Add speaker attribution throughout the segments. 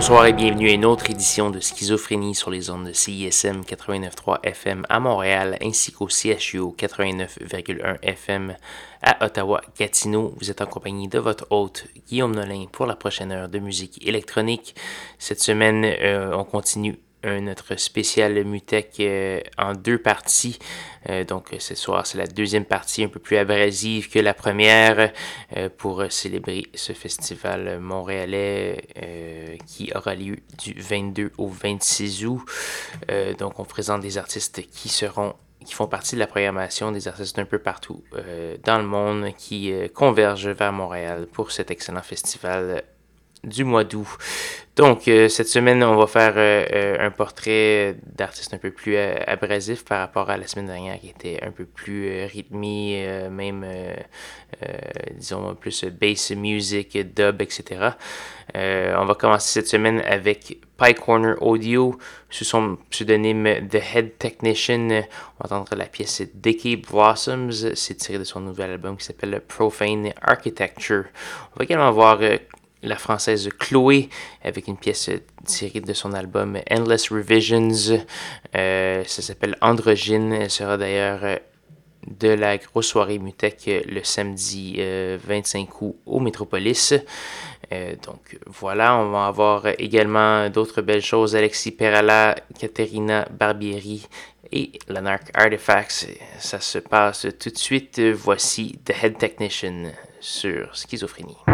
Speaker 1: Bonsoir et bienvenue à une autre édition de Schizophrénie sur les ondes de CISM 89.3 FM à Montréal ainsi qu'au CHU 89.1 FM à Ottawa-Gatineau. Vous êtes en compagnie de votre hôte Guillaume Nolin pour la prochaine heure de musique électronique. Cette semaine, euh, on continue notre spécial Mutec euh, en deux parties. Euh, donc ce soir, c'est la deuxième partie un peu plus abrasive que la première euh, pour célébrer ce festival montréalais qui aura lieu du 22 au 26 août. donc on présente des artistes qui seront qui font partie de la programmation des artistes un peu partout dans le monde qui convergent vers Montréal pour cet excellent festival du mois d'août. Donc, euh, cette semaine, on va faire euh, euh, un portrait d'artiste un peu plus abrasif par rapport à la semaine dernière qui était un peu plus rythmé, même, disons, plus bass music, dub, etc. on va commencer cette semaine avec Pie Corner Audio sous son pseudonyme The Head Technician. On va entendre la pièce Decay Blossoms. C'est tiré de son nouvel album qui s'appelle Profane Architecture. On va également voir la française Chloé avec une pièce tirée de son album Endless Revisions. Euh, ça s'appelle Androgyne. Elle sera d'ailleurs euh, de la grosse soirée Mutec euh, le samedi 25 août au Métropolis. donc voilà, on va avoir également d'autres belles choses. Alexis Perala, Caterina Barbieri et l'Anarch Artifacts. Ça se passe tout de suite. Voici The Head Technician sur Schizophrénie.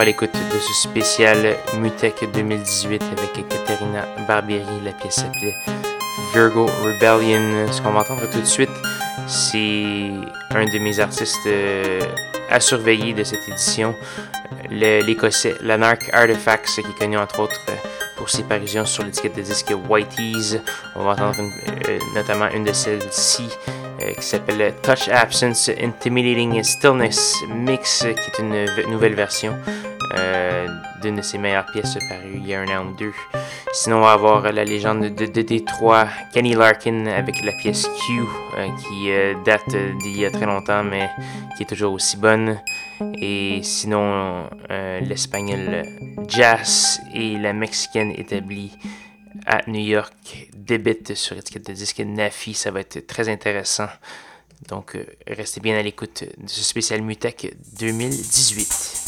Speaker 1: À l'écoute de ce spécial Mutech 2018 avec Katerina Barbieri. La pièce s'appelait Virgo Rebellion. Ce qu'on va entendre tout de suite, c'est un de mes artistes euh, à surveiller de cette édition, l'écossais Lanark Artifacts, qui est connu entre autres pour ses parutions sur l'étiquette de disque Whitey's. On va entendre euh, notamment une de celles-ci qui s'appelle Touch Absence Intimidating Stillness Mix, qui est une nouvelle version euh, d'une de ses meilleures pièces parues il y a un an ou deux. Sinon, on va avoir la légende de, Détroit, Kenny Larkin avec la pièce Q, euh, qui euh, date d'il y a très longtemps, mais qui est toujours aussi bonne. Et sinon, l'espagnol Jazz et la mexicaine établie à New York débitent sur étiquette de disque Nafi. Ça va être très intéressant. Donc, restez bien à l'écoute de ce spécial Mutec 2018.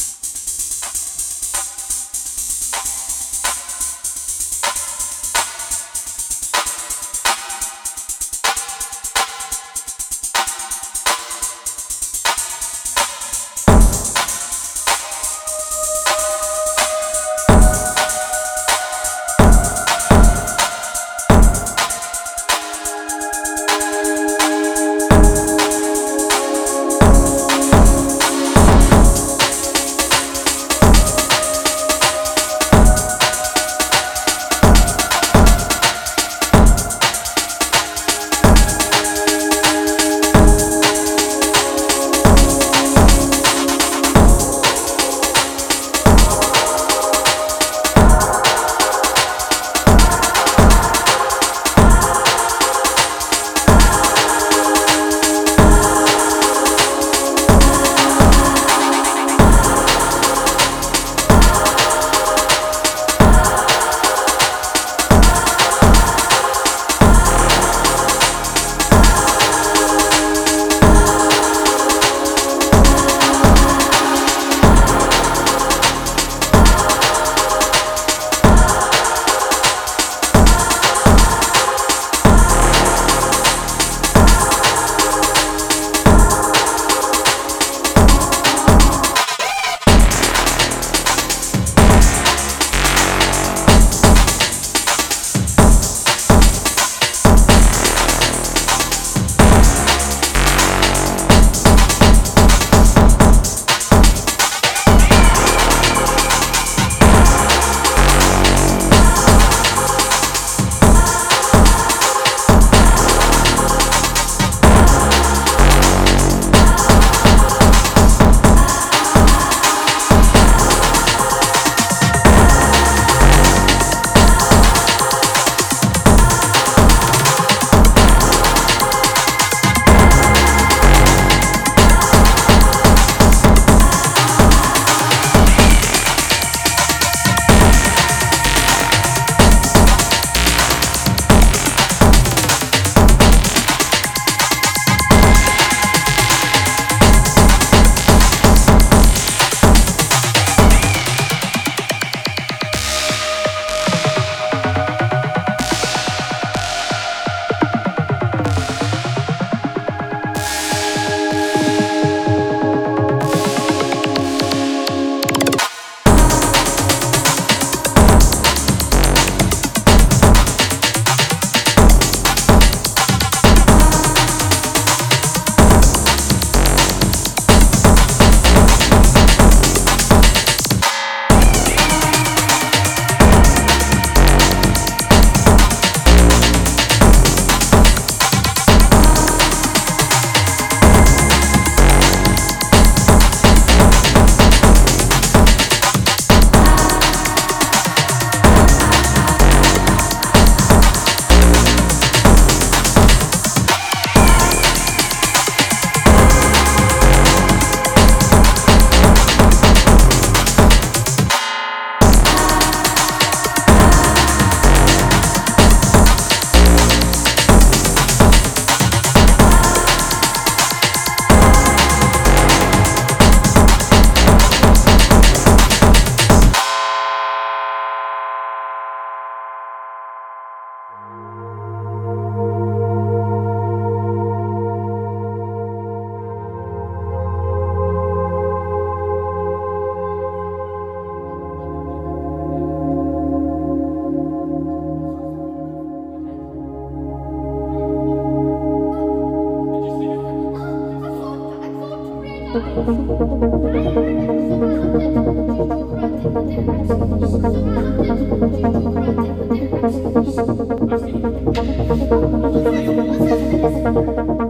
Speaker 1: ありがとうございます。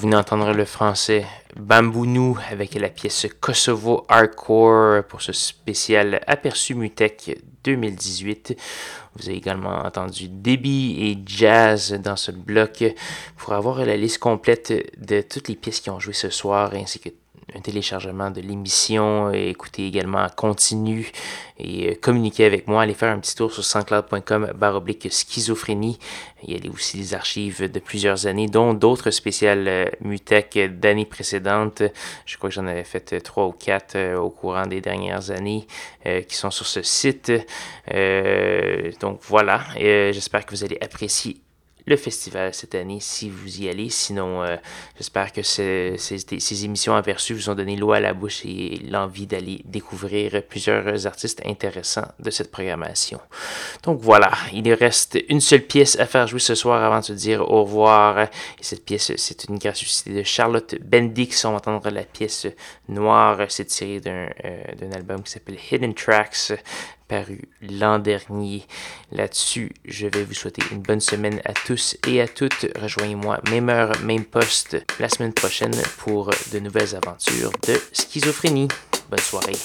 Speaker 1: Venez d'entendre le français Bambounou avec la pièce Kosovo Hardcore pour ce spécial aperçu Mutech 2018. Vous avez également entendu Débit et Jazz dans ce bloc pour avoir la liste complète de toutes les pièces qui ont joué ce soir ainsi que un téléchargement de l'émission, écouter également en continu et euh, communiquer avec moi. Allez faire un petit tour sur sanscloud.com baroblique schizophrénie. Il y a aussi des archives de plusieurs années, dont d'autres spéciales euh, Mutec d'années précédentes. Je crois que j'en avais fait euh, trois ou quatre au courant des dernières années qui sont sur ce site. donc voilà, j'espère que vous allez apprécier le festival cette année si vous y allez. Sinon, euh, j'espère que ces, émissions aperçues vous ont donné l'eau à la bouche et l'envie d'aller découvrir plusieurs artistes intéressants de cette programmation. Donc voilà, il reste une seule pièce à faire jouer ce soir avant de se dire au revoir. Et cette pièce, c'est une gracieuseté de Charlotte Bendix. On va entendre la pièce noire. C'est tiré d'un euh, album qui s'appelle Hidden Tracks paru l'an dernier. Là-dessus, je vais vous souhaiter une bonne semaine à tous et à toutes. Rejoignez-moi même heure, même poste la semaine prochaine pour de nouvelles aventures de schizophrénie. Bonne soirée.